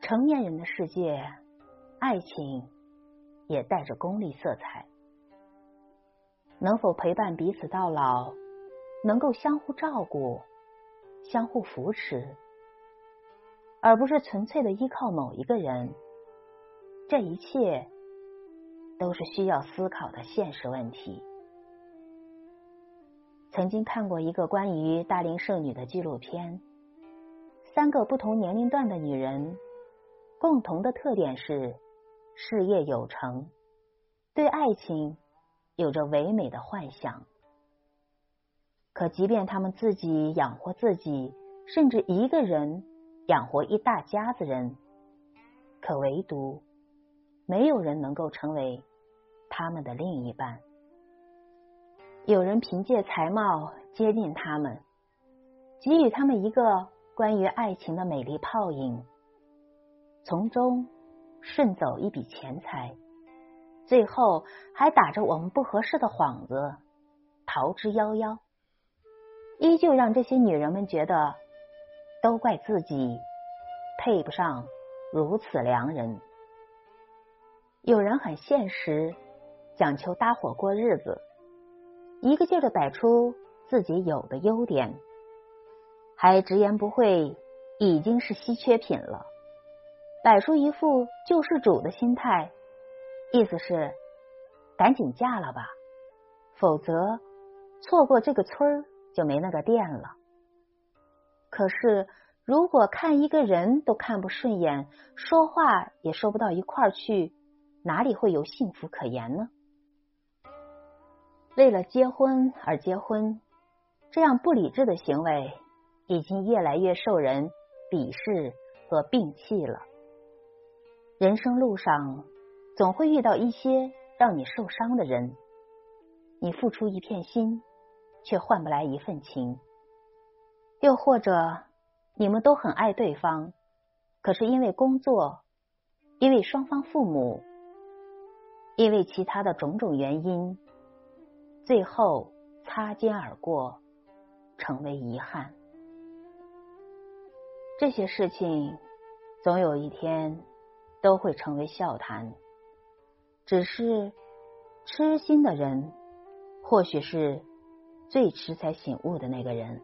成年人的世界，爱情也带着功利色彩。能否陪伴彼此到老，能够相互照顾、相互扶持，而不是纯粹的依靠某一个人，这一切都是需要思考的现实问题。曾经看过一个关于大龄剩女的纪录片，三个不同年龄段的女人，共同的特点是事业有成，对爱情有着唯美的幻想。可即便他们自己养活自己，甚至一个人养活一大家子人，可唯独没有人能够成为他们的另一半。有人凭借才貌接近他们，给予他们一个关于爱情的美丽泡影，从中顺走一笔钱财，最后还打着我们不合适的幌子逃之夭夭，依旧让这些女人们觉得都怪自己配不上如此良人。有人很现实，讲求搭伙过日子。一个劲儿的摆出自己有的优点，还直言不讳，已经是稀缺品了。摆出一副救世主的心态，意思是赶紧嫁了吧，否则错过这个村儿就没那个店了。可是，如果看一个人都看不顺眼，说话也说不到一块儿去，哪里会有幸福可言呢？为了结婚而结婚，这样不理智的行为已经越来越受人鄙视和摒弃了。人生路上总会遇到一些让你受伤的人，你付出一片心，却换不来一份情；又或者你们都很爱对方，可是因为工作，因为双方父母，因为其他的种种原因。最后擦肩而过，成为遗憾。这些事情总有一天都会成为笑谈。只是痴心的人，或许是最迟才醒悟的那个人。